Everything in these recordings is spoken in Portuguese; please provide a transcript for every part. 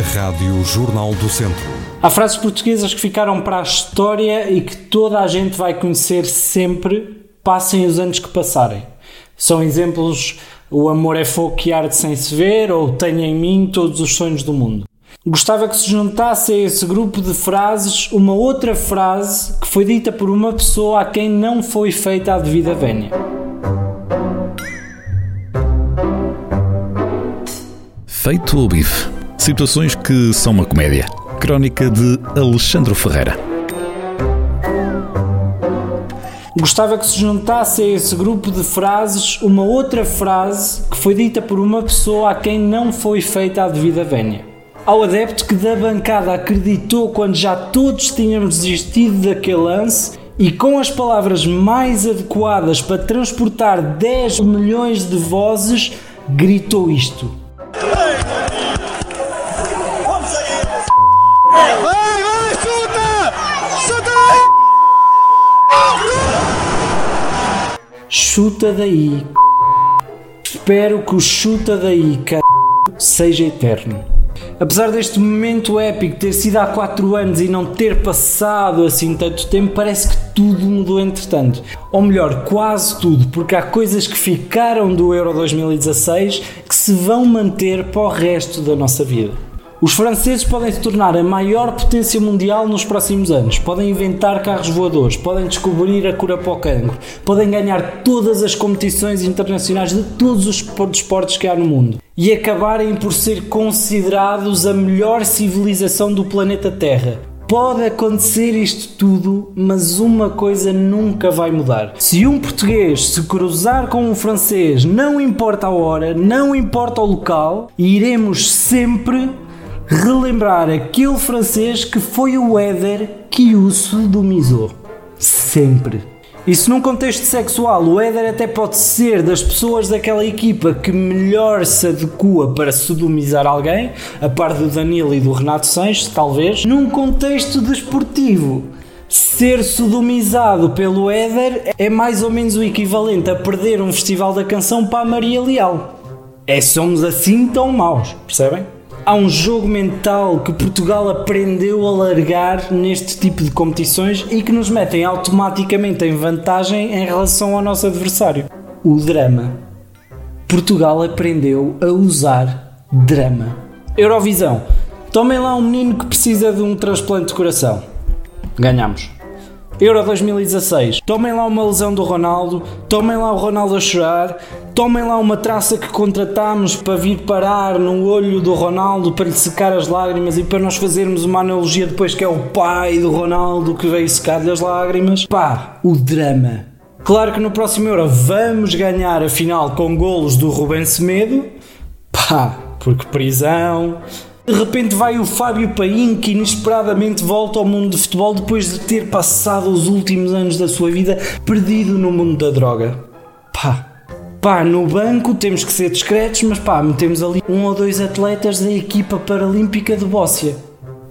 Rádio Jornal do Centro. Há frases portuguesas que ficaram para a história e que toda a gente vai conhecer sempre, passem os anos que passarem. São exemplos o amor é fogo que arde sem se ver ou tenha em mim todos os sonhos do mundo. Gostava que se juntasse a esse grupo de frases uma outra frase que foi dita por uma pessoa a quem não foi feita a devida vénia. Feito o bife. Situações que são uma comédia. Crónica de Alexandre Ferreira. Gostava que se juntasse a esse grupo de frases uma outra frase que foi dita por uma pessoa a quem não foi feita a devida vénia. Ao adepto que da bancada acreditou quando já todos tínhamos desistido daquele lance e com as palavras mais adequadas para transportar 10 milhões de vozes, gritou isto. Chuta daí. Espero que o chuta daí, c... seja eterno. Apesar deste momento épico ter sido há 4 anos e não ter passado assim tanto tempo, parece que tudo mudou entretanto. Ou melhor, quase tudo, porque há coisas que ficaram do Euro 2016 que se vão manter para o resto da nossa vida. Os franceses podem se tornar a maior potência mundial nos próximos anos, podem inventar carros voadores, podem descobrir a cura para o cancro, podem ganhar todas as competições internacionais de todos os desportos que há no mundo e acabarem por ser considerados a melhor civilização do planeta Terra. Pode acontecer isto tudo, mas uma coisa nunca vai mudar. Se um português se cruzar com um francês, não importa a hora, não importa o local, iremos sempre relembrar aquele francês que foi o Éder que o sodomizou. Sempre. E se num contexto sexual o Éder até pode ser das pessoas daquela equipa que melhor se adequa para sodomizar alguém, a par do Danilo e do Renato Sanches, talvez, num contexto desportivo. Ser sodomizado pelo Éder é mais ou menos o equivalente a perder um festival da canção para a Maria Leal. É, somos assim tão maus, percebem? Há um jogo mental que Portugal aprendeu a largar neste tipo de competições e que nos metem automaticamente em vantagem em relação ao nosso adversário. O drama. Portugal aprendeu a usar drama. Eurovisão. Tomem lá um menino que precisa de um transplante de coração. Ganhamos. Euro 2016. Tomem lá uma lesão do Ronaldo, tomem lá o Ronaldo a chorar, tomem lá uma traça que contratámos para vir parar no olho do Ronaldo para lhe secar as lágrimas e para nós fazermos uma analogia depois que é o pai do Ronaldo que veio secar-lhe as lágrimas. Pá, o drama. Claro que no próximo Euro vamos ganhar a final com golos do Rubem Semedo. Pá, porque prisão, de repente vai o Fábio Paim que inesperadamente volta ao mundo de futebol depois de ter passado os últimos anos da sua vida perdido no mundo da droga. Pá, pá, no banco temos que ser discretos, mas pá, metemos ali um ou dois atletas da equipa paralímpica de Bóssia,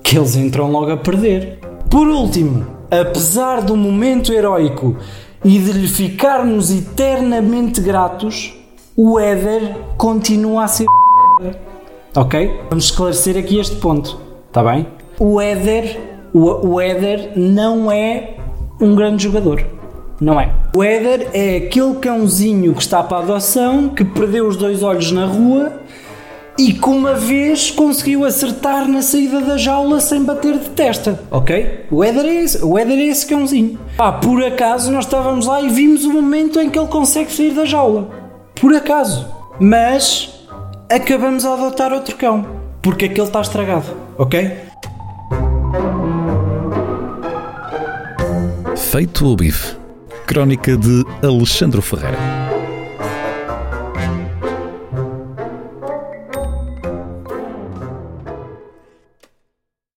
que eles entram logo a perder. Por último, apesar do momento heróico e de lhe ficarmos eternamente gratos, o Éder continua a ser Ok? Vamos esclarecer aqui este ponto, está bem? O Éder, o, o Éder não é um grande jogador. Não é. O Éder é aquele cãozinho que está para a adoção, que perdeu os dois olhos na rua e que uma vez conseguiu acertar na saída da jaula sem bater de testa, ok? O Éder é esse, o Éder é esse cãozinho. Pá, por acaso nós estávamos lá e vimos o momento em que ele consegue sair da jaula. Por acaso. Mas acabamos a adotar outro cão, porque aquele está estragado, ok? Feito o bife. Crónica de Alexandre Ferreira.